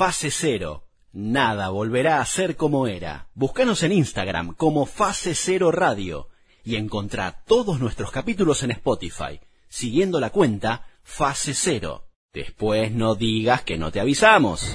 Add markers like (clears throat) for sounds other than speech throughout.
Fase Cero. Nada volverá a ser como era. Búscanos en Instagram como Fase Cero Radio y encontrá todos nuestros capítulos en Spotify, siguiendo la cuenta Fase Cero. Después no digas que no te avisamos.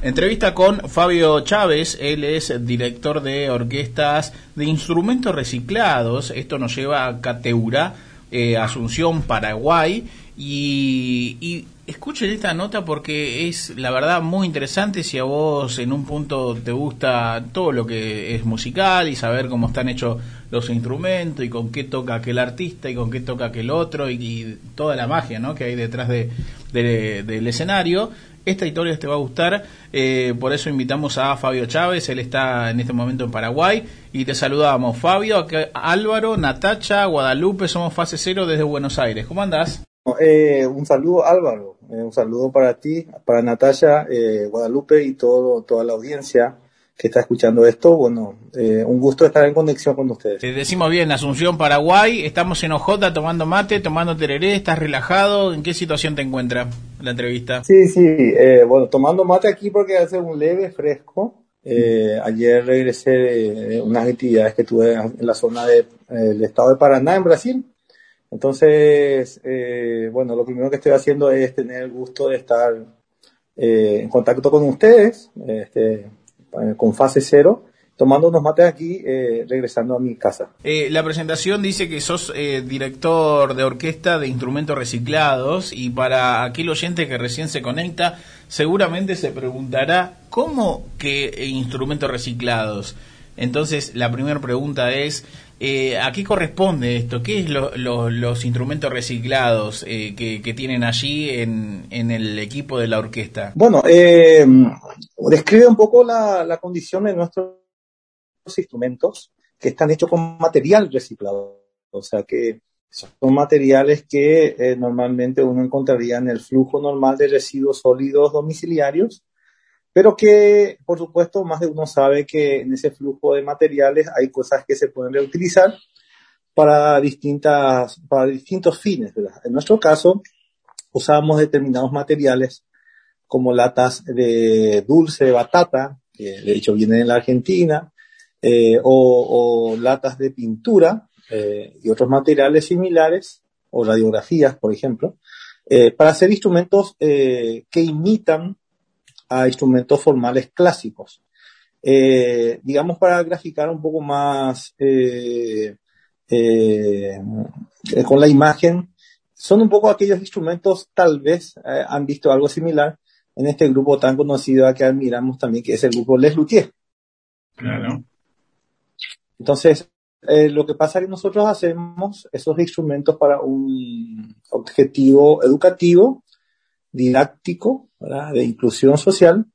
Entrevista con Fabio Chávez, él es director de orquestas de instrumentos reciclados. Esto nos lleva a Cateura, eh, Asunción, Paraguay. Y, y, escuchen esta nota porque es la verdad muy interesante si a vos en un punto te gusta todo lo que es musical y saber cómo están hechos los instrumentos y con qué toca aquel artista y con qué toca aquel otro y, toda la magia ¿no? que hay detrás de, del escenario. Esta historia te va a gustar, eh, por eso invitamos a Fabio Chávez, él está en este momento en Paraguay y te saludamos. Fabio, Álvaro, Natacha, Guadalupe, somos Fase Cero desde Buenos Aires. ¿Cómo andás? Eh, un saludo Álvaro, eh, un saludo para ti, para Natacha, Guadalupe y todo, toda la audiencia que está escuchando esto, bueno, eh, un gusto estar en conexión con ustedes. Te decimos bien, Asunción, Paraguay, estamos en Ojota tomando mate, tomando tereré, estás relajado, ¿en qué situación te encuentras la entrevista? Sí, sí, eh, bueno, tomando mate aquí porque hace un leve fresco. Eh, ayer regresé de unas actividades que tuve en la zona del estado de Paraná, en Brasil. Entonces, bueno, lo primero que estoy haciendo es tener el gusto de estar en contacto con ustedes. Este, eh, con fase cero, tomando unos mates aquí, eh, regresando a mi casa. Eh, la presentación dice que sos director de orquesta de instrumentos reciclados y para aquel oyente que recién se conecta, seguramente se preguntará, ¿cómo que instrumentos reciclados? Entonces, la primera pregunta es, eh, ¿A qué corresponde esto? ¿Qué es los instrumentos reciclados eh, que, tienen allí en, el equipo de la orquesta? Bueno, eh, describe un poco la, condición de nuestros instrumentos que están hechos con material reciclado. O sea que son materiales que normalmente uno encontraría en el flujo normal de residuos sólidos domiciliarios pero que por supuesto más de uno sabe que en ese flujo de materiales hay cosas que se pueden reutilizar para, distintas, para distintos fines. En nuestro caso, usamos determinados materiales como latas de dulce de batata, que de hecho vienen de la Argentina, eh, o, latas de pintura eh, y otros materiales similares, o radiografías, por ejemplo, eh, para hacer instrumentos que imitan a instrumentos formales clásicos. Eh, digamos, para graficar un poco más eh, eh, con la imagen, son un poco aquellos instrumentos, tal vez han visto algo similar en este grupo tan conocido que admiramos también, que es el grupo Les Luthiers. Claro. Entonces, lo que pasa es que nosotros hacemos esos instrumentos para un objetivo educativo didáctico, de inclusión social,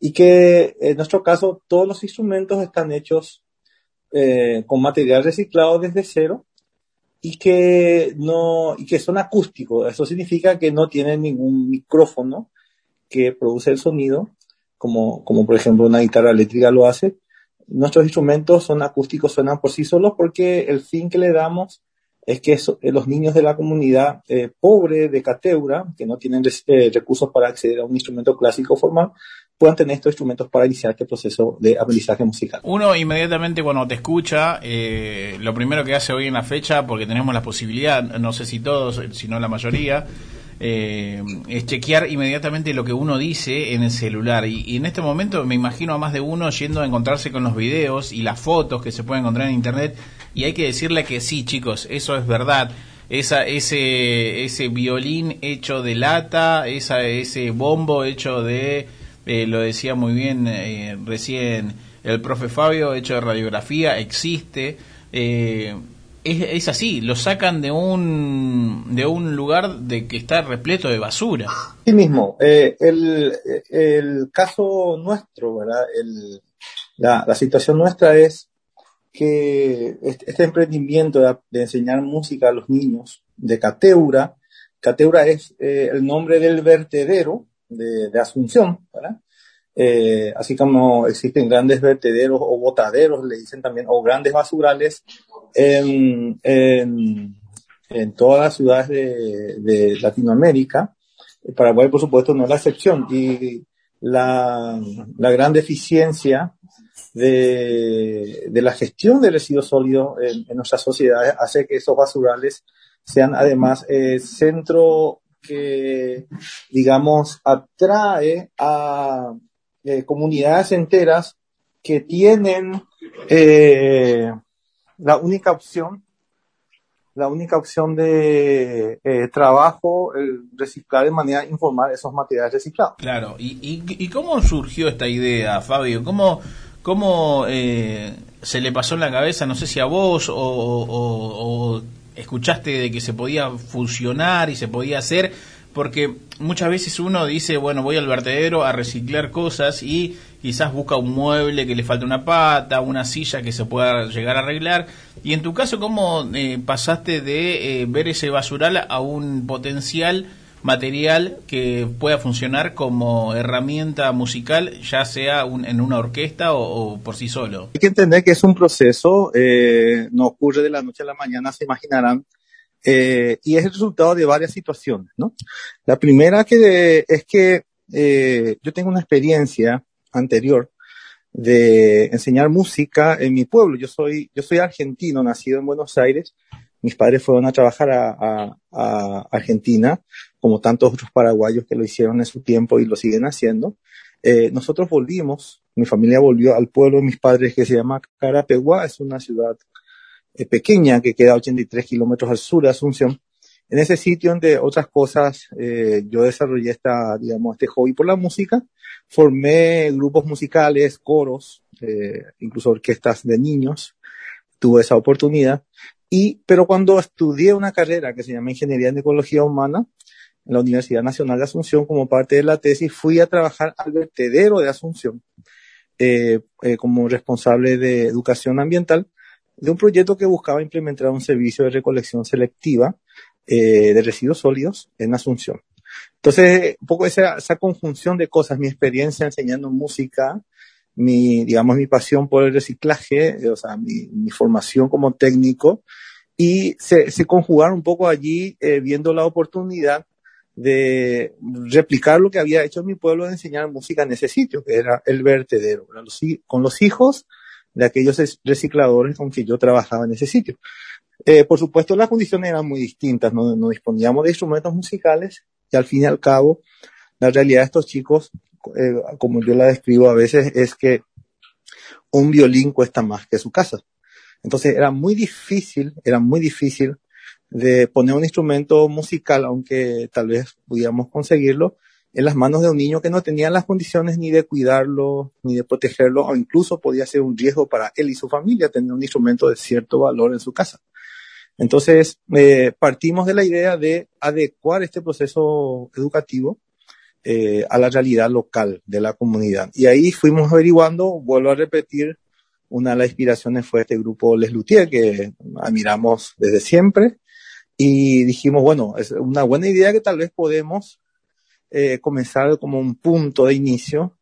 y que en nuestro caso todos los instrumentos están hechos eh, con material reciclado desde cero y que no y que son acústicos. Eso significa que no tienen ningún micrófono que produce el sonido, como, como por ejemplo una guitarra eléctrica lo hace. Nuestros instrumentos son acústicos, suenan por sí solos porque el fin que le damos es que eh, los niños de la comunidad eh, pobre de Cateura, que no tienen eh, recursos para acceder a un instrumento clásico formal, puedan tener estos instrumentos para iniciar este proceso de aprendizaje musical. Uno inmediatamente cuando te escucha, lo primero que hace hoy en la fecha, porque tenemos la posibilidad, no sé si todos, sino la mayoría, es chequear inmediatamente lo que uno dice en el celular. Y, y, en este momento me imagino a más de uno yendo a encontrarse con los videos y las fotos que se pueden encontrar en internet y hay que decirle que sí, chicos, eso es verdad. Esa, ese, ese violín hecho de lata, esa, ese bombo hecho de, eh, lo decía muy bien eh, recién el profe Fabio, hecho de radiografía, existe. Eh, es, es, así, lo sacan de un, de un lugar de que está repleto de basura. Sí mismo, el, el caso nuestro, ¿verdad? El, la, la situación nuestra es que este emprendimiento de, enseñar música a los niños de Cateura, Cateura es eh, el nombre del vertedero de, Asunción. Eh, así como existen grandes vertederos o botaderos, le dicen también, o grandes basurales en, en, todas las ciudades de, Latinoamérica. Paraguay, por supuesto, no es la excepción. Y la, la gran deficiencia de, de, la gestión de residuos sólidos en, en, nuestras sociedades hace que esos basurales sean además eh, centro que, digamos, atrae a eh, comunidades enteras que tienen eh, la única opción la única opción de eh, trabajo, el reciclar de manera informal esos materiales reciclados. Claro, ¿y, y, cómo surgió esta idea, Fabio? ¿Cómo, cómo eh, se le pasó en la cabeza, no sé si a vos o, o, o escuchaste de que se podía fusionar y se podía hacer? Porque muchas veces uno dice, bueno, voy al vertedero a reciclar cosas y quizás busca un mueble que le falta una pata, una silla que se pueda llegar a arreglar. Y en tu caso, ¿cómo eh, pasaste de eh, ver ese basural a un potencial material que pueda funcionar como herramienta musical, ya sea un, en una orquesta o, o, por sí solo? Hay que entender que es un proceso, eh, no ocurre de la noche a la mañana, se imaginarán eh, y es el resultado de varias situaciones, ¿no? La primera que de, es que eh, yo tengo una experiencia anterior de enseñar música en mi pueblo. Yo soy, yo soy argentino, nacido en Buenos Aires. Mis padres fueron a trabajar a, a, a Argentina, como tantos otros paraguayos que lo hicieron en su tiempo y lo siguen haciendo. Eh, nosotros volvimos, mi familia volvió al pueblo de mis padres que se llama Carapeguá, es una ciudad eh, pequeña que queda a 83 kilómetros al sur de Asunción. En ese sitio, entre otras cosas, eh, yo desarrollé esta, digamos, este hobby por la música. Formé grupos musicales, coros, eh, incluso orquestas de niños. Tuve esa oportunidad. Y, pero cuando estudié una carrera que se llama Ingeniería en Ecología Humana en la Universidad Nacional de Asunción, como parte de la tesis, fui a trabajar al vertedero de Asunción eh, eh, como responsable de educación ambiental de un proyecto que buscaba implementar un servicio de recolección selectiva eh, de residuos sólidos en Asunción. Entonces, un poco esa, esa conjunción de cosas, mi experiencia enseñando música, mi, digamos, mi pasión por el reciclaje, o sea, mi, mi formación como técnico, y se, se conjugaron un poco allí eh, viendo la oportunidad de replicar lo que había hecho mi pueblo de enseñar música en ese sitio, que era el vertedero, con los hijos de aquellos recicladores con que yo trabajaba en ese sitio. Eh, por supuesto, las condiciones eran muy distintas, no, disponíamos de instrumentos musicales y al fin y al cabo, la realidad de estos chicos, eh, como yo la describo a veces, es que un violín cuesta más que su casa. Entonces era muy difícil, era muy difícil de poner un instrumento musical, aunque tal vez pudiéramos conseguirlo, en las manos de un niño que no tenía las condiciones ni de cuidarlo, ni de protegerlo, o incluso podía ser un riesgo para él y su familia tener un instrumento de cierto valor en su casa. Entonces, eh, partimos de la idea de adecuar este proceso educativo eh, a la realidad local de la comunidad. Y ahí fuimos averiguando, vuelvo a repetir, una de las inspiraciones fue este grupo Les Luthier, que admiramos desde siempre, y dijimos, bueno, es una buena idea que tal vez podemos eh, comenzar como un punto de inicio,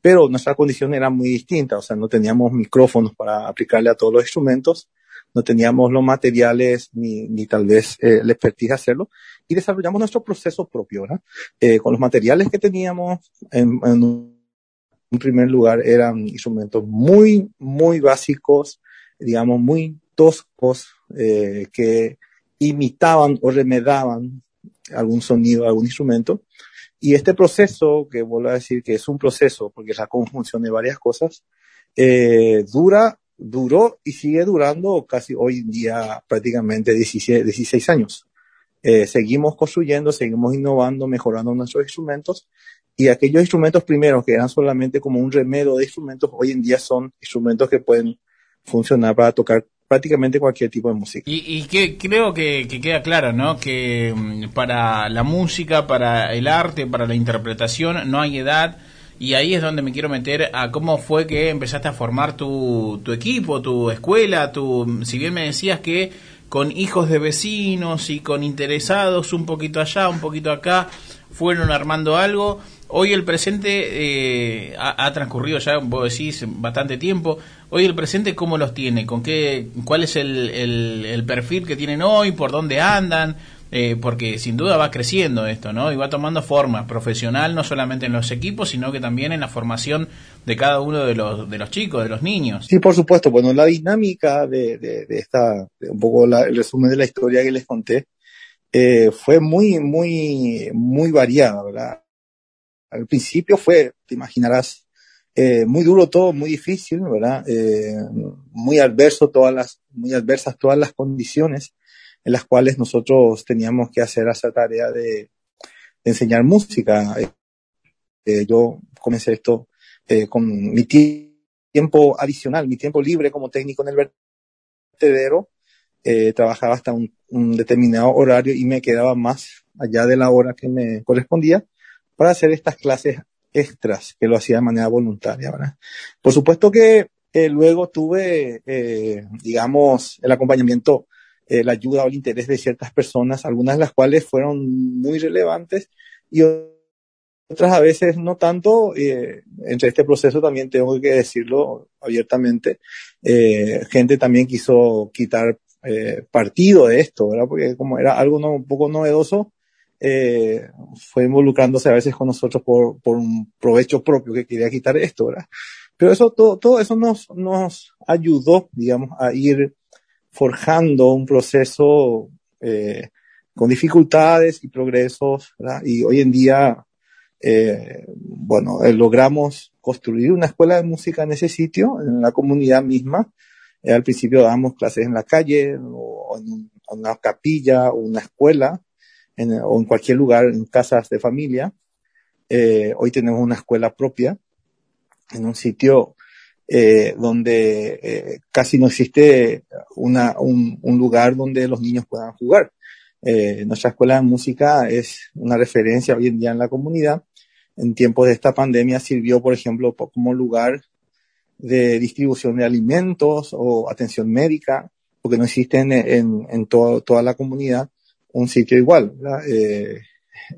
pero nuestra condición era muy distinta, o sea, no teníamos micrófonos para aplicarle a todos los instrumentos, no teníamos los materiales ni, ni tal vez eh, la expertise hacerlo, y desarrollamos nuestro proceso propio, ¿verdad? Eh, con los materiales que teníamos, en, en un primer lugar eran instrumentos muy, muy básicos, digamos, muy toscos, eh, que imitaban o remedaban algún sonido, algún instrumento, y este proceso, que vuelvo a decir que es un proceso, porque es la conjunción de varias cosas, eh, dura, duró y sigue durando casi hoy en día prácticamente 16, 16 años. Eh, seguimos construyendo, seguimos innovando, mejorando nuestros instrumentos y aquellos instrumentos primeros que eran solamente como un remedio de instrumentos, hoy en día son instrumentos que pueden funcionar para tocar prácticamente cualquier tipo de música. Y, y que creo que, que, queda claro, ¿no? Que mm, para la música, para el arte, para la interpretación, no hay edad. Y ahí es donde me quiero meter a cómo fue que empezaste a formar tu, tu equipo, tu escuela, tu, si bien me decías que con hijos de vecinos y con interesados un poquito allá, un poquito acá, fueron armando algo. Hoy el presente eh, ha, transcurrido ya, vos decís, bastante tiempo. Hoy el presente, ¿cómo los tiene? ¿Con qué, ¿Cuál es el, el, el, perfil que tienen hoy? ¿Por dónde andan? eh, porque sin duda va creciendo esto, ¿no? Y va tomando forma profesional, no solamente en los equipos, sino que también en la formación de cada uno de los, de los chicos, de los niños. Sí, por supuesto. Bueno, la dinámica de, de, esta, un poco el resumen de la historia que les conté, eh, fue muy, muy, muy variada, ¿verdad? Al principio fue, te imaginarás, eh, muy duro todo, muy difícil, ¿verdad? Eh, muy adverso todas las, muy adversas todas las condiciones en las cuales nosotros teníamos que hacer esa tarea de, enseñar música. Eh, yo comencé esto eh, con mi tiempo adicional, mi tiempo libre como técnico en el vertedero. Eh, trabajaba hasta un, determinado horario y me quedaba más allá de la hora que me correspondía para hacer estas clases extras que lo hacía de manera voluntaria. ¿verdad? Por supuesto que luego tuve, digamos, el acompañamiento eh, la ayuda o el interés de ciertas personas, algunas de las cuales fueron muy relevantes y otras a veces no tanto. Eh, entre este proceso también tengo que decirlo abiertamente, eh, gente también quiso quitar partido de esto, ¿verdad? Porque como era algo un poco novedoso, fue involucrándose a veces con nosotros por, por un provecho propio que quería quitar esto, ¿verdad? Pero eso, todo, todo eso nos, nos ayudó, digamos, a ir forjando un proceso eh, con dificultades y progresos, ¿verdad? y hoy en día, eh, bueno, eh, logramos construir una escuela de música en ese sitio, en la comunidad misma. Eh, al principio dábamos clases en la calle, o en una capilla, o una escuela, en, o en cualquier lugar, en casas de familia. Eh, hoy tenemos una escuela propia, en un sitio eh, donde eh, casi no existe una, un, un, lugar donde los niños puedan jugar. Eh, nuestra escuela de música es una referencia hoy en día en la comunidad. En tiempos de esta pandemia sirvió, por ejemplo, como lugar de distribución de alimentos o atención médica, porque no existe en, en, en todo, toda la comunidad un sitio igual. Eh,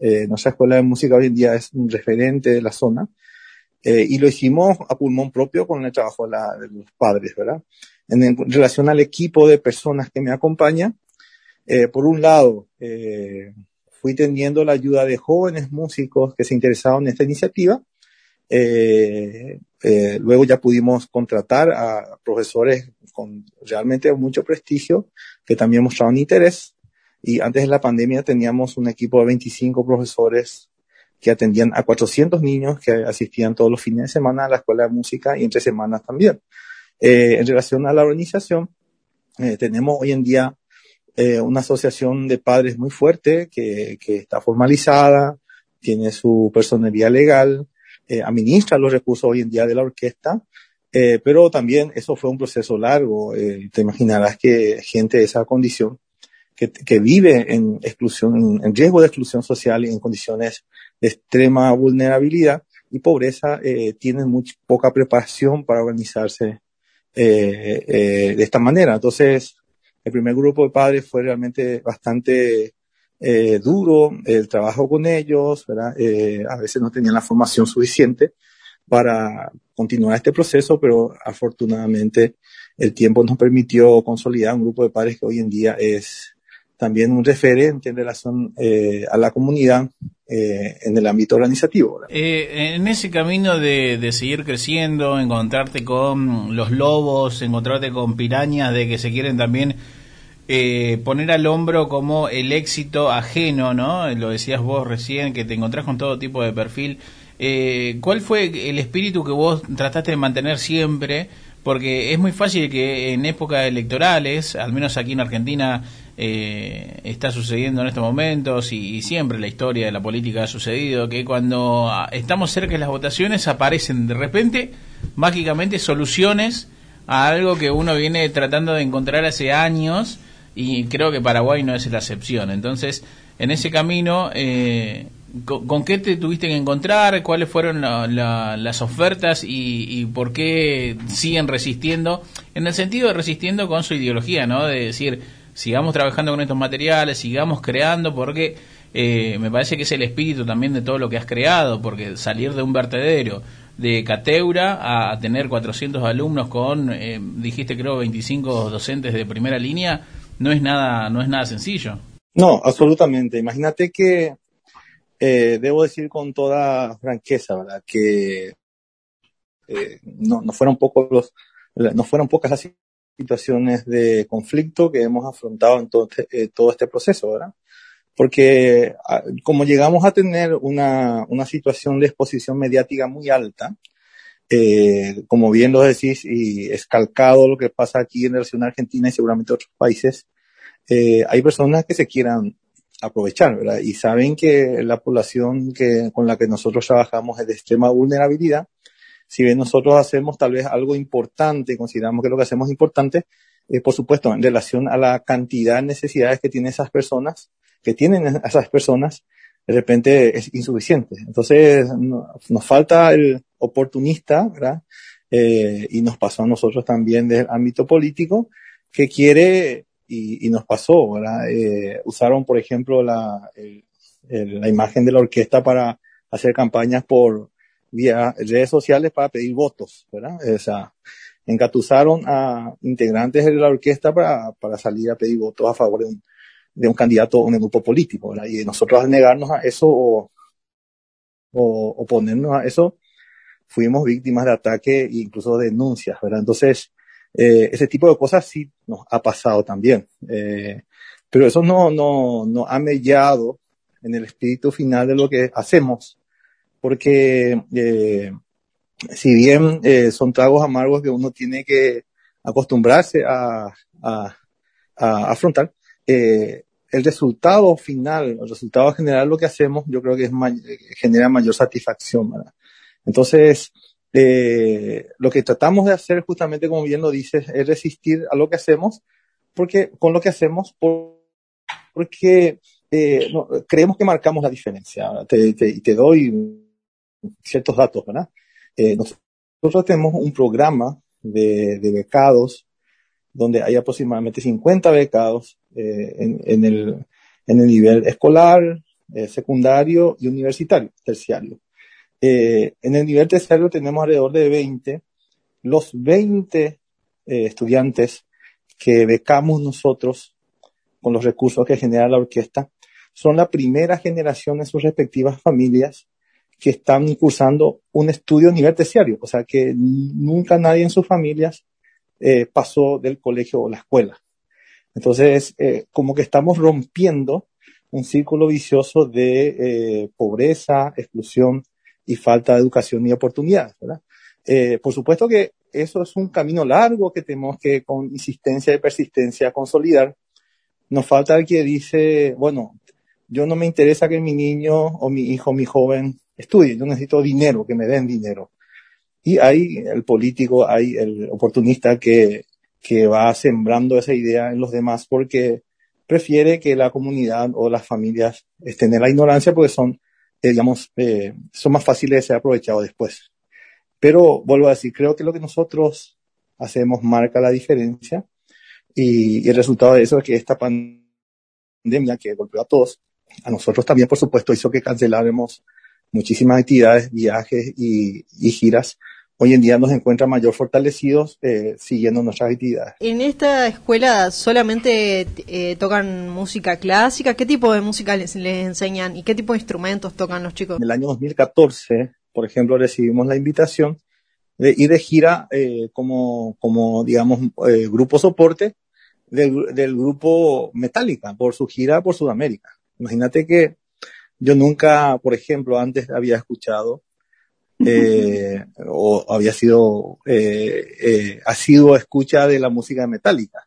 eh, nuestra escuela de música hoy en día es un referente de la zona eh, y lo hicimos a pulmón propio con el trabajo de, los padres, ¿verdad? En, en, relación al equipo de personas que me acompaña, eh, por un lado, eh, fui teniendo la ayuda de jóvenes músicos que se interesaban en esta iniciativa. Eh, luego ya pudimos contratar a profesores con realmente mucho prestigio que también mostraban interés. Y antes de la pandemia teníamos un equipo de 25 profesores que atendían a 400 niños que asistían todos los fines de semana a la escuela de música y entre semanas también. Eh, en relación a la organización, eh, tenemos hoy en día eh, una asociación de padres muy fuerte que, que está formalizada, tiene su personería legal, eh, administra los recursos hoy en día de la orquesta, pero también eso fue un proceso largo. te imaginarás que gente de esa condición que, que vive en exclusión, en, riesgo de exclusión social y en condiciones de extrema vulnerabilidad y pobreza, eh, tienen muy poca preparación para organizarse eh, eh, de esta manera. Entonces, el primer grupo de padres fue realmente bastante eh, duro el trabajo con ellos, ¿verdad? Eh, a veces no tenían la formación suficiente para continuar este proceso, pero afortunadamente el tiempo nos permitió consolidar un grupo de padres que hoy en día es también un referente en relación eh, a la comunidad eh, en el ámbito organizativo. Eh, en ese camino de, de, seguir creciendo, encontrarte con los lobos, encontrarte con pirañas de que se quieren también eh, poner al hombro como el éxito ajeno, ¿no? Lo decías vos recién, que te encontrás con todo tipo de perfil. Eh, ¿Cuál fue el espíritu que vos trataste de mantener siempre? Porque es muy fácil que en épocas electorales, al menos aquí en Argentina, eh, está sucediendo en estos momentos y, siempre la historia de la política ha sucedido, que cuando estamos cerca de las votaciones aparecen de repente, mágicamente, soluciones a algo que uno viene tratando de encontrar hace años y creo que Paraguay no es la excepción. Entonces, en ese camino, eh, ¿con, ¿con, qué te tuviste que encontrar? ¿Cuáles fueron la, la, las ofertas y, y, por qué siguen resistiendo? En el sentido de resistiendo con su ideología, ¿no? De decir, sigamos trabajando con estos materiales, sigamos creando, porque eh, me parece que es el espíritu también de todo lo que has creado, porque salir de un vertedero de Cateura a, tener 400 alumnos con, eh, dijiste creo, 25 docentes de primera línea, no es nada, no es nada sencillo. No, absolutamente. Imagínate que, eh, debo decir con toda franqueza, ¿verdad? Que no, no fueron pocos los, no fueron pocas las situaciones de conflicto que hemos afrontado en todo este, eh, todo este proceso, ¿verdad? Porque ah, como llegamos a tener una, una situación de exposición mediática muy alta, eh, como bien lo decís, y es calcado lo que pasa aquí en relación a Argentina y seguramente otros países, eh, hay personas que se quieran aprovechar, ¿verdad? Y saben que la población que, con la que nosotros trabajamos es de extrema vulnerabilidad. Si bien nosotros hacemos tal vez algo importante, consideramos que lo que hacemos es importante, eh, por supuesto, en relación a la cantidad de necesidades que tienen esas personas, que tienen esas personas, de repente es insuficiente. Entonces, nos falta el oportunista, ¿verdad? Eh, y nos pasó a nosotros también del ámbito político, que quiere, y, y nos pasó, ¿verdad? Eh, usaron, por ejemplo, la, la imagen de la orquesta para hacer campañas por vía redes sociales para pedir votos, ¿verdad? O sea, encatuzaron a integrantes de la orquesta para, para salir a pedir votos a favor de un, de un candidato o un grupo político, ¿verdad? Y nosotros al negarnos a eso o, o oponernos a eso, fuimos víctimas de ataque e incluso de denuncias, ¿verdad? Entonces, eh, ese tipo de cosas sí nos ha pasado también. Eh, pero eso no, no, no ha mellado en el espíritu final de lo que hacemos, porque eh, si bien eh, son tragos amargos que uno tiene que acostumbrarse a, a, a afrontar, eh, el resultado final, el resultado general, lo que hacemos, yo creo que es may genera mayor satisfacción, ¿verdad? Entonces, eh, lo que tratamos de hacer, justamente como bien lo dices, es resistir a lo que hacemos, porque con lo que hacemos, por, porque eh, creemos que marcamos la diferencia. Te, te doy ciertos datos, ¿verdad? Eh, nosotros tenemos un programa de, becados donde hay aproximadamente 50 becados eh, en, el, nivel escolar, eh, secundario y universitario, terciario. En el nivel terciario tenemos alrededor de 20. Los 20 eh, estudiantes que becamos nosotros con los recursos que genera la orquesta son la primera generación en sus respectivas familias que están cursando un estudio a nivel terciario. O sea que nunca nadie en sus familias eh, pasó del colegio o la escuela. Entonces, eh, como que estamos rompiendo un círculo vicioso de eh, pobreza, exclusión y falta de educación y oportunidades, ¿verdad? Por supuesto que eso es un camino largo que tenemos que con insistencia y persistencia consolidar. Nos falta el que dice, bueno, yo no me interesa que mi niño o mi hijo, mi joven estudie, yo necesito dinero, que me den dinero. Y hay el político, hay el oportunista que, que va sembrando esa idea en los demás porque prefiere que la comunidad o las familias estén en la ignorancia porque son eh, digamos, eh, son más fáciles de ser aprovechados después. Pero vuelvo a decir, creo que lo que nosotros hacemos marca la diferencia y, y el resultado de eso es que esta pandemia que golpeó a todos, a nosotros también, por supuesto, hizo que canceláramos muchísimas actividades, viajes y, y giras hoy en día nos encuentran mayor fortalecidos eh, siguiendo nuestras actividades. En esta escuela solamente eh, tocan música clásica. ¿Qué tipo de música les, les, enseñan y qué tipo de instrumentos tocan los chicos? En el año 2014, por ejemplo, recibimos la invitación de ir de gira eh, como, como, digamos, eh, grupo soporte del, del grupo Metallica por su gira por Sudamérica. Imagínate que yo nunca, por ejemplo, antes había escuchado eh, (laughs) o había sido, eh, eh, ha sido escucha de la música metálica.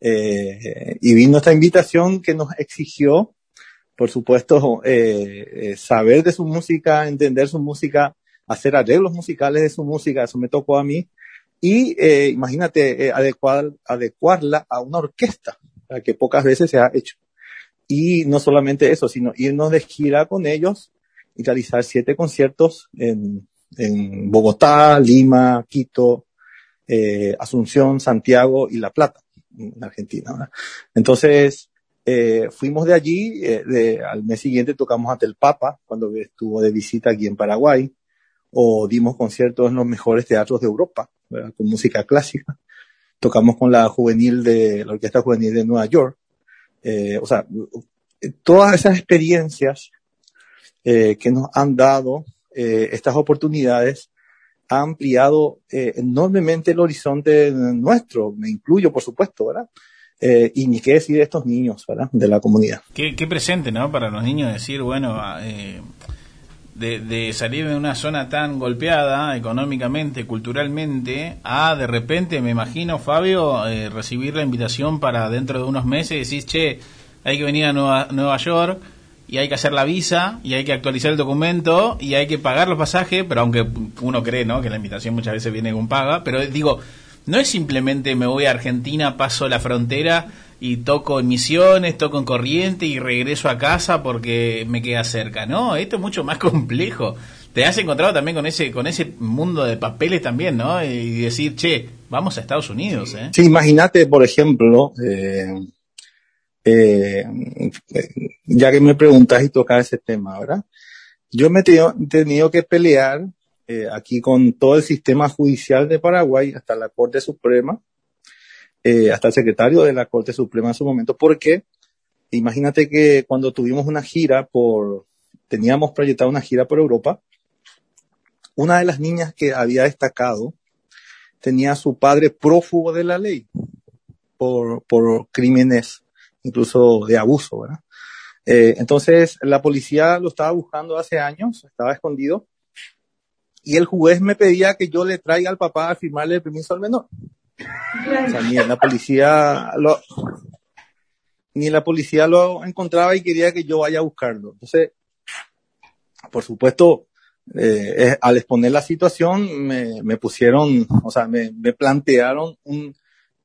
Eh, y vino esta invitación que nos exigió, por supuesto, eh, eh, saber de su música, entender su música, hacer arreglos musicales de su música, eso me tocó a mí. Y eh, imagínate, eh, adecuar, adecuarla a una orquesta, que pocas veces se ha hecho. Y no solamente eso, sino irnos de gira con ellos y realizar siete conciertos en, en Bogotá, Lima, Quito, eh, Asunción, Santiago y La Plata, en Argentina. Entonces, eh, fuimos de allí, eh, al mes siguiente tocamos ante el Papa, cuando estuvo de visita aquí en Paraguay, o dimos conciertos en los mejores teatros de Europa, ¿verdad? con música clásica. Tocamos con la juvenil de, la Orquesta Juvenil de Nueva York. Eh, o sea, todas esas experiencias eh, que nos han dado eh, estas oportunidades ha ampliado eh, enormemente el horizonte nuestro, me incluyo, por supuesto, ¿verdad? Eh, y ni qué decir de estos niños, ¿verdad? De la comunidad. Qué, qué presente, ¿no? Para los niños decir, bueno, eh, de, de, salir de una zona tan golpeada económicamente, culturalmente, a de repente, me imagino, Fabio, eh, recibir la invitación para dentro de unos meses, decir, che, hay que venir a Nueva, Nueva York y hay que hacer la visa y hay que actualizar el documento y hay que pagar los pasajes, pero aunque uno cree, ¿no? Que la invitación muchas veces viene con paga, pero digo, no es simplemente me voy a Argentina, paso la frontera y toco en Misiones, toco en Corriente y regreso a casa porque me queda cerca. No, esto es mucho más (laughs) complejo. Te has encontrado también con ese con ese mundo de papeles también, ¿no? Y decir, che, vamos a Estados Unidos, ¿eh? Sí, imagínate, por ejemplo, eh, eh, ya que me preguntas y tocas ese tema, ¿verdad? Yo me he tenido, que pelear eh, aquí con todo el sistema judicial de Paraguay, hasta la Corte Suprema, eh, hasta el secretario de la Corte Suprema en su momento, porque imagínate que cuando tuvimos una gira por, teníamos proyectado una gira por Europa, una de las niñas que había destacado tenía a su padre prófugo de la ley por, por crímenes incluso de abuso, ¿verdad? Eh, entonces, la policía lo estaba buscando hace años, estaba escondido, y el juez me pedía que yo le traiga al papá a firmarle el permiso al menor. O sea, ni la policía lo, ni la policía lo encontraba y quería que yo vaya a buscarlo. Entonces, por supuesto, eh, al exponer la situación, me, me pusieron, o sea, me, me plantearon un,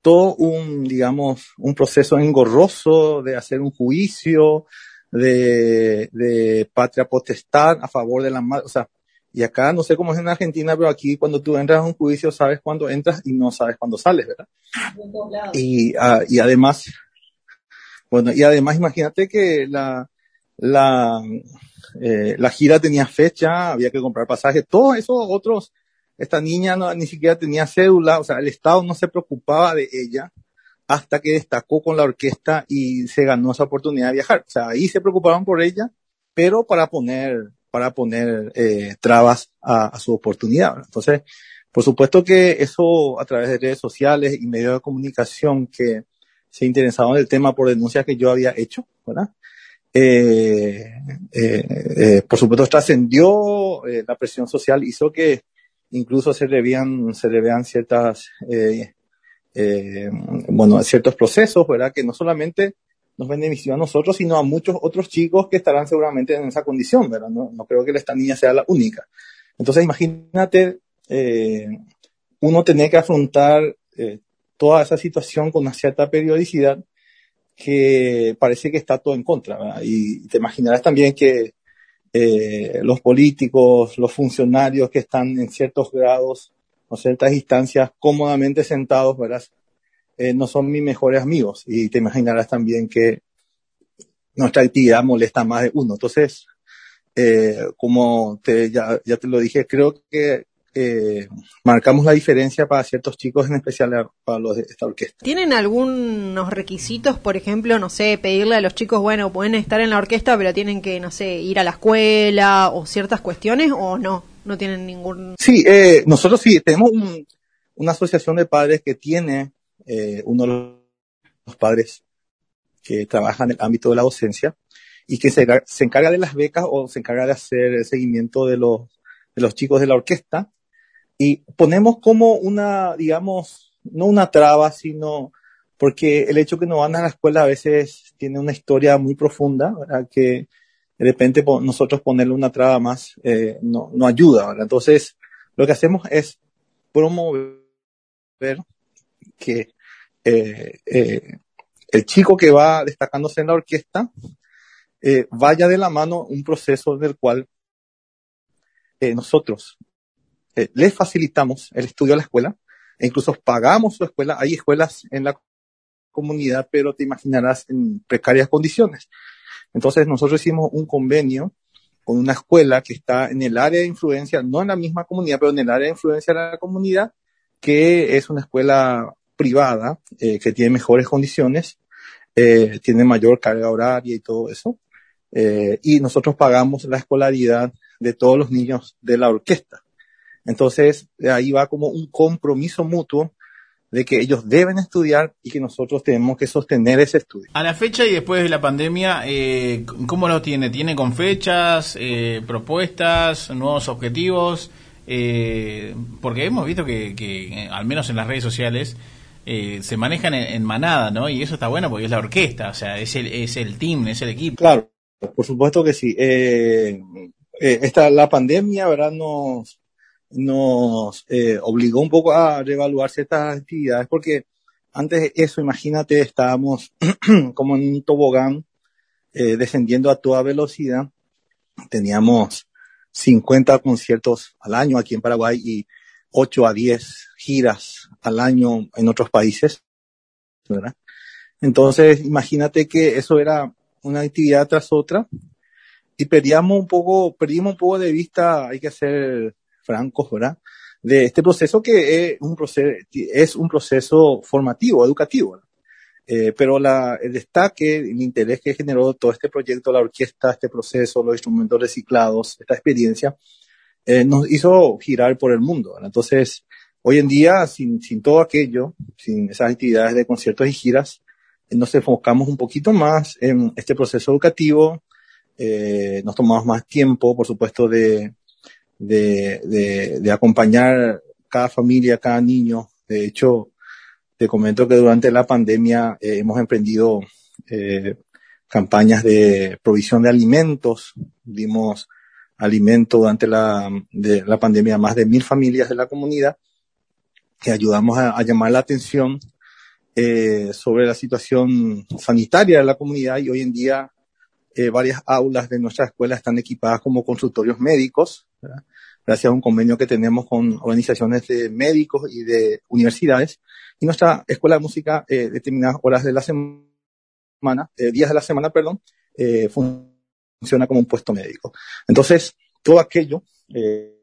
todo un, digamos, un proceso engorroso de hacer un juicio, de, de patria potestad a favor de la madre, o sea, y acá no sé cómo es en Argentina, pero aquí cuando tú entras a un juicio sabes cuándo entras y no sabes cuándo sales, ¿verdad? Y, uh, y además, bueno, y además imagínate que la, la, eh, la gira tenía fecha, había que comprar pasajes, todos esos otros esta niña no, ni siquiera tenía cédula, o sea, el Estado no se preocupaba de ella hasta que destacó con la orquesta y se ganó esa oportunidad de viajar. O sea, ahí se preocupaban por ella, pero para poner, para poner eh, trabas a, su oportunidad. Entonces, por supuesto que eso a través de redes sociales y medios de comunicación que se interesaban del tema por denuncias que yo había hecho, ¿verdad? Eh, eh, eh por supuesto trascendió, eh, la presión social hizo que incluso se le vean, se le vean ciertas, eh, eh, bueno, ciertos procesos, ¿verdad? Que no solamente nos benefició a nosotros, sino a muchos otros chicos que estarán seguramente en esa condición, ¿verdad? No, creo que esta niña sea la única. Entonces, imagínate, eh, uno tener que afrontar eh, toda esa situación con una cierta periodicidad que parece que está todo en contra, ¿verdad? Y te imaginarás también que eh, los políticos, los funcionarios que están en ciertos grados o ciertas instancias cómodamente sentados, ¿verdad? Eh, no son mis mejores amigos y te imaginarás también que nuestra actividad molesta más de uno. Entonces, eh, como te, ya, ya te lo dije, creo que eh, marcamos la diferencia para ciertos chicos, en especial para los de esta orquesta. ¿Tienen algunos requisitos, por ejemplo, no sé, pedirle a los chicos, bueno, pueden estar en la orquesta, pero tienen que, no sé, ir a la escuela o ciertas cuestiones o no? No tienen ningún... Sí, eh, nosotros sí, tenemos un, una asociación de padres que tiene eh, uno de los padres que trabaja en el ámbito de la docencia y que se, se encarga de las becas o se encarga de hacer el seguimiento de los, de los chicos de la orquesta y ponemos como una, digamos, no una traba, sino porque el hecho que no van a la escuela a veces tiene una historia muy profunda, ¿verdad? que de repente nosotros ponerle una traba más eh, no, no ayuda. ¿verdad? Entonces, lo que hacemos es promover que eh, eh, el chico que va destacándose en la orquesta eh, vaya de la mano un proceso del cual nosotros les facilitamos el estudio a la escuela e incluso pagamos su escuela. Hay escuelas en la comunidad, pero te imaginarás en precarias condiciones. Entonces nosotros hicimos un convenio con una escuela que está en el área de influencia, no en la misma comunidad, pero en el área de influencia de la comunidad, que es una escuela privada, eh, que tiene mejores condiciones, eh, tiene mayor carga horaria y todo eso. Eh, y nosotros pagamos la escolaridad de todos los niños de la orquesta. Entonces, ahí va como un compromiso mutuo de que ellos deben estudiar y que nosotros tenemos que sostener ese estudio. A la fecha y después de la pandemia, ¿cómo lo tiene? ¿Tiene con fechas, propuestas, nuevos objetivos? Porque hemos visto que, al menos en las redes sociales, eh, se manejan en, manada, ¿no? Y eso está bueno porque es la orquesta, o sea, es el, es el team, es el equipo. Claro, por supuesto que sí. Eh, eh, esta, la pandemia, ¿verdad? Nos, nos eh, obligó un poco a reevaluar ciertas actividades porque antes de eso, imagínate, estábamos (clears throat) como en un tobogán eh, descendiendo a toda velocidad. Teníamos 50 conciertos al año aquí en Paraguay y 8 a 10 giras al año en otros países. ¿verdad? Entonces, imagínate que eso era una actividad tras otra y perdíamos un poco, perdimos un poco de vista, hay que ser francos, ¿verdad? De este proceso que es un proceso, es un proceso formativo, educativo. ¿verdad? Eh, pero la, el destaque, el interés que generó todo este proyecto, la orquesta, este proceso, los instrumentos reciclados, esta experiencia, eh, nos hizo girar por el mundo. Entonces, hoy en día, sin, sin todo aquello, sin esas actividades de conciertos y giras, eh, nos enfocamos un poquito más en este proceso educativo, eh, nos tomamos más tiempo, por supuesto, de, de, de, de, acompañar cada familia, cada niño. De hecho, te comento que durante la pandemia eh, hemos emprendido eh, campañas de provisión de alimentos. Dimos alimento durante la, de la pandemia a más de mil familias de la comunidad que ayudamos a, a llamar la atención eh, sobre la situación sanitaria de la comunidad y hoy en día eh, varias aulas de nuestra escuela están equipadas como consultorios médicos, ¿verdad? gracias a un convenio que tenemos con organizaciones de médicos y de universidades. Y nuestra escuela de música, eh, determinadas horas de la semana, eh, días de la semana, perdón, eh, funciona como un puesto médico. Entonces, todo aquello eh,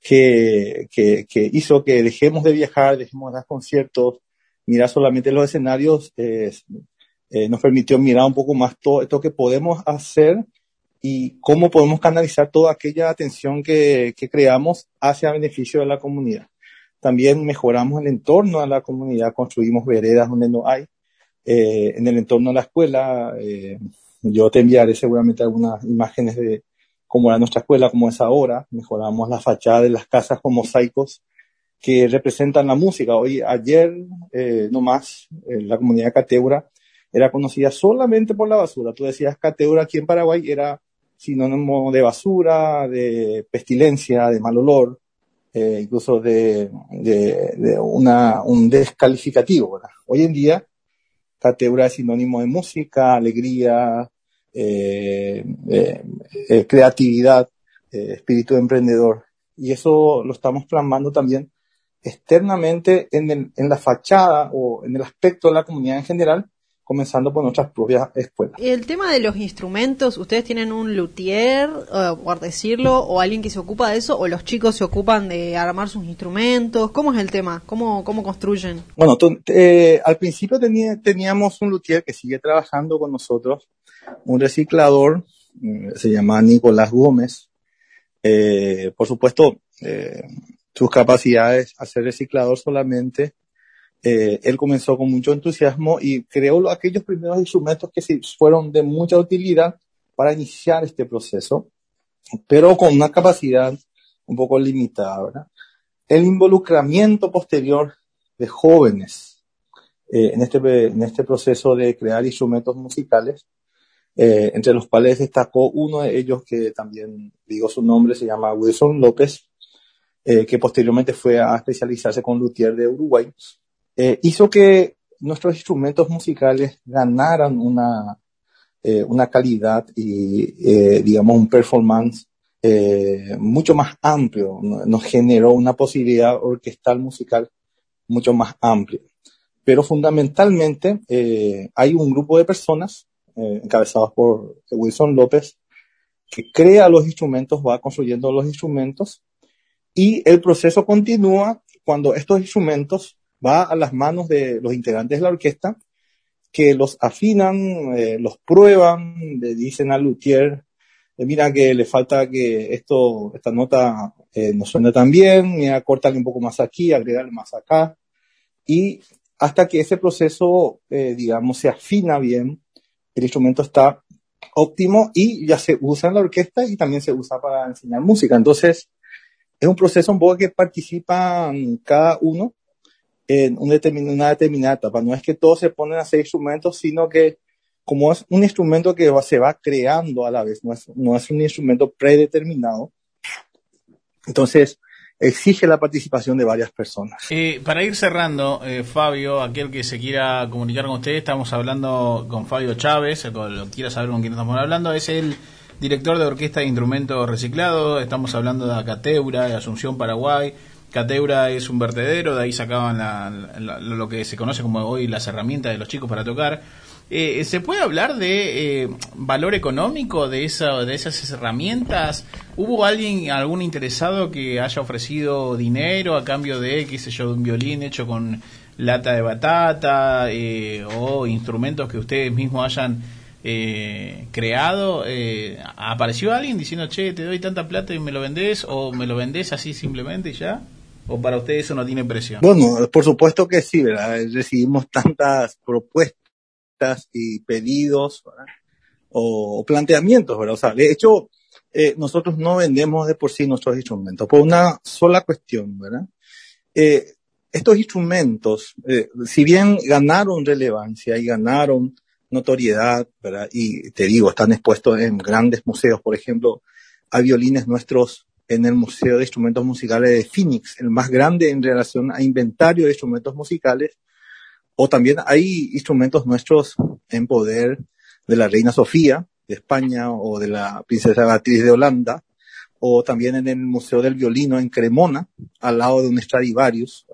que, que, que, hizo que dejemos de viajar, dejemos de dar conciertos, mirar solamente los escenarios, eh, eh, nos permitió mirar un poco más todo esto que podemos hacer y cómo podemos canalizar toda aquella atención que, que creamos hacia beneficio de la comunidad. También mejoramos el entorno de la comunidad, construimos veredas donde no hay. Eh, en el entorno de la escuela, eh, yo te enviaré seguramente algunas imágenes de cómo era nuestra escuela, cómo es ahora. Mejoramos la fachada de las casas con mosaicos que representan la música. Hoy, ayer, eh, no más, la comunidad Cateura era conocida solamente por la basura. Tú decías Cateura aquí en Paraguay era sinónimo de basura, de pestilencia, de mal olor, eh, incluso de, una, un descalificativo. Hoy en día, Cateura es sinónimo de música, alegría, creatividad, espíritu emprendedor. Y eso lo estamos plasmando también externamente en, el, en la fachada o en el aspecto de la comunidad en general, comenzando por nuestras propias escuelas. El tema de los instrumentos, ¿ustedes tienen un luthier, uh, por decirlo, o alguien que se ocupa de eso, o los chicos se ocupan de armar sus instrumentos? ¿Cómo es el tema? ¿Cómo, cómo construyen? Bueno, eh, al principio tenía, teníamos un luthier que sigue trabajando con nosotros, un reciclador, se llama Nicolás Gómez. Eh, por supuesto, eh, sus capacidades a ser reciclador solamente eh, él comenzó con mucho entusiasmo y creó aquellos primeros instrumentos que sí fueron de mucha utilidad para iniciar este proceso, pero con una capacidad un poco limitada. El involucramiento posterior de jóvenes en, este, en este proceso de crear instrumentos musicales, eh, entre los cuales destacó uno de ellos que también digo su nombre, se llama Wilson López, eh, que posteriormente fue a especializarse con luthier de Uruguay eh, hizo que nuestros instrumentos musicales ganaran una, eh, una calidad y, eh, digamos, un performance eh, mucho más amplio. Nos generó una posibilidad orquestal musical mucho más amplia. Pero fundamentalmente hay un grupo de personas, eh, encabezados por Wilson López, que crea los instrumentos, va construyendo los instrumentos y el proceso continúa cuando estos instrumentos va a las manos de los integrantes de la orquesta que los afinan, eh, los prueban, le dicen al luthier, eh, mira que le falta que esto, esta nota eh, no suene tan bien, mira, cortarle un poco más aquí, agregarle más acá, y hasta que ese proceso, digamos, se afina bien, el instrumento está óptimo y ya se usa en la orquesta y también se usa para enseñar música. Entonces, es un proceso un poco que participan cada uno en una determinada etapa. No es que todos se ponen a hacer instrumentos, sino que como es un instrumento que se va creando a la vez, no es un instrumento predeterminado, entonces exige la participación de varias personas. Eh, para ir cerrando, eh, Fabio, aquel que se quiera comunicar con usted, estamos hablando con Fabio Chávez, el quiera saber con quién estamos hablando, es el director de Orquesta de Instrumentos Reciclados, estamos hablando de Acateura, de Asunción, Paraguay, Cateura es un vertedero, de ahí sacaban lo que se conoce como hoy las herramientas de los chicos para tocar. Eh, ¿Se puede hablar de eh, valor económico de, de esas herramientas? ¿Hubo alguien, algún interesado que haya ofrecido dinero a cambio de, qué sé yo, de un violín hecho con lata de batata eh, o instrumentos que ustedes mismos hayan creado? ¿Apareció alguien diciendo, che, te doy tanta plata y me lo vendés o me lo vendés así simplemente y ya? ¿O para ustedes eso no tiene presión? Bueno, por supuesto que sí, ¿verdad? Recibimos tantas propuestas y pedidos o, planteamientos, ¿verdad? O sea, de hecho, eh, nosotros no vendemos de por sí nuestros instrumentos, por una sola cuestión, ¿verdad? Eh, estos instrumentos, eh, si bien ganaron relevancia y ganaron notoriedad, ¿verdad? Y te digo, están expuestos en grandes museos, por ejemplo, hay violines nuestros en el Museo de Instrumentos Musicales de Phoenix, el más grande en relación a inventario de instrumentos musicales. O también hay instrumentos nuestros en poder de la Reina Sofía de España o de la Princesa Beatriz de Holanda, o también en el Museo del Violino en Cremona, al lado de un Stradivarius.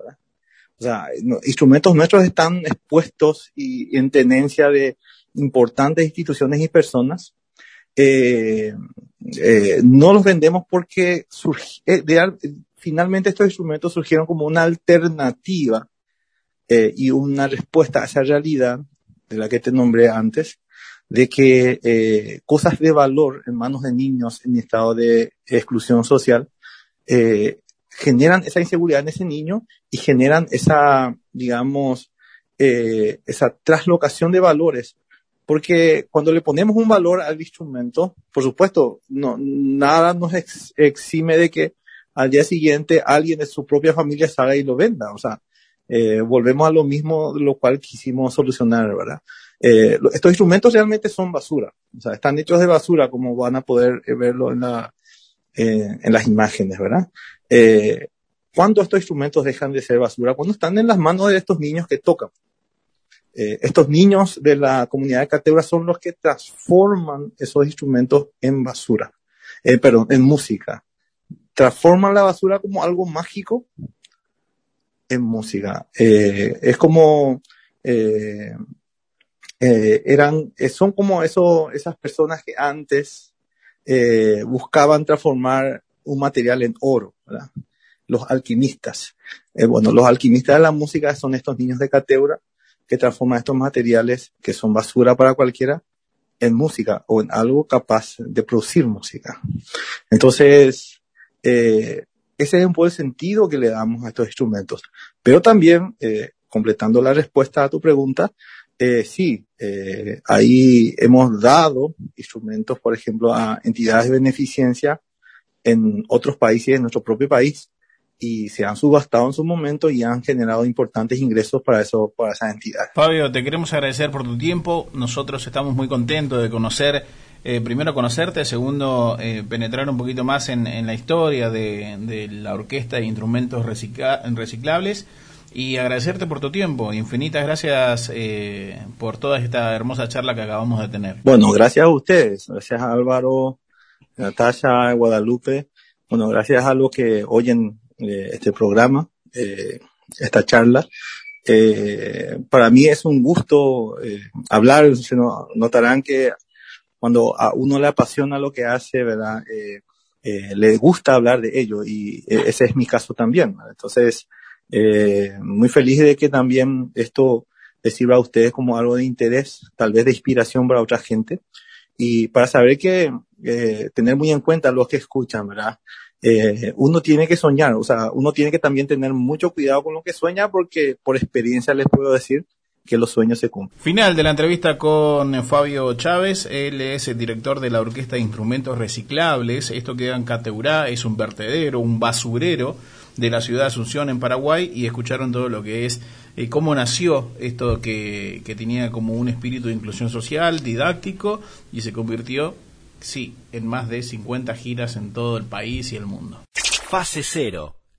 O sea, instrumentos nuestros están expuestos y en tenencia de importantes instituciones y personas eh, eh, no los vendemos porque eh, finalmente estos instrumentos surgieron como una alternativa y una respuesta a esa realidad de la que te nombré antes, de que cosas de valor en manos de niños en estado de exclusión social generan esa inseguridad en ese niño y generan esa, digamos, esa traslocación de valores porque cuando le ponemos un valor al instrumento, por supuesto, no, nada nos exime de que al día siguiente alguien de su propia familia salga y lo venda. O sea, eh, volvemos a lo mismo, lo cual quisimos solucionar, ¿verdad? Eh, estos instrumentos realmente son basura. O sea, están hechos de basura, como van a poder eh, verlo en, la, en las imágenes, ¿verdad? ¿Cuándo estos instrumentos dejan de ser basura? Cuando están en las manos de estos niños que tocan. Eh, estos niños de la comunidad de Cateura son los que transforman esos instrumentos en basura, eh, perdón, en música. Transforman la basura como algo mágico en música. Eh, es como, eh, eran, son como eso, esas personas que antes buscaban transformar un material en oro, ¿verdad? Los alquimistas. bueno, los alquimistas de la música son estos niños de Cateura que transforma estos materiales que son basura para cualquiera en música o en algo capaz de producir música. Entonces, eh, ese es un poco el sentido que le damos a estos instrumentos. Pero también, eh, completando la respuesta a tu pregunta, eh, sí, eh, ahí hemos dado instrumentos, por ejemplo, a entidades de beneficencia en otros países, en nuestro propio país, y se han subastado en su momento y han generado importantes ingresos para eso para esas entidades. Fabio, te queremos agradecer por tu tiempo. Nosotros estamos muy contentos de conocer, eh, primero conocerte, segundo eh, penetrar un poquito más en, la historia de, la orquesta de instrumentos reciclables y agradecerte por tu tiempo. Infinitas gracias eh, por toda esta hermosa charla que acabamos de tener. Bueno, gracias a ustedes, gracias a Álvaro, Natasha, Guadalupe. Bueno, gracias a los que oyen eh, este programa, eh, esta charla. Eh, para mí es un gusto hablar, se notarán que cuando a uno le apasiona lo que hace, ¿verdad? le gusta hablar de ello y ese es mi caso también. Entonces, muy feliz de que también esto les sirva a ustedes como algo de interés, tal vez de inspiración para otra gente. Y para saber que, eh, tener muy en cuenta lo que escuchan, ¿verdad? Eh, uno tiene que soñar, o sea, uno tiene que también tener mucho cuidado con lo que sueña porque por experiencia les puedo decir que los sueños se cumplen. Final de la entrevista con Fabio Chávez, él es el director de la Orquesta de Instrumentos Reciclables, esto queda en Cateurá, es un vertedero, un basurero de la ciudad de Asunción en Paraguay. Y escucharon todo lo que es eh, cómo nació esto que, que tenía como un espíritu de inclusión social, didáctico y se convirtió, sí, en más de 50 giras en todo el país y el mundo. Fase cero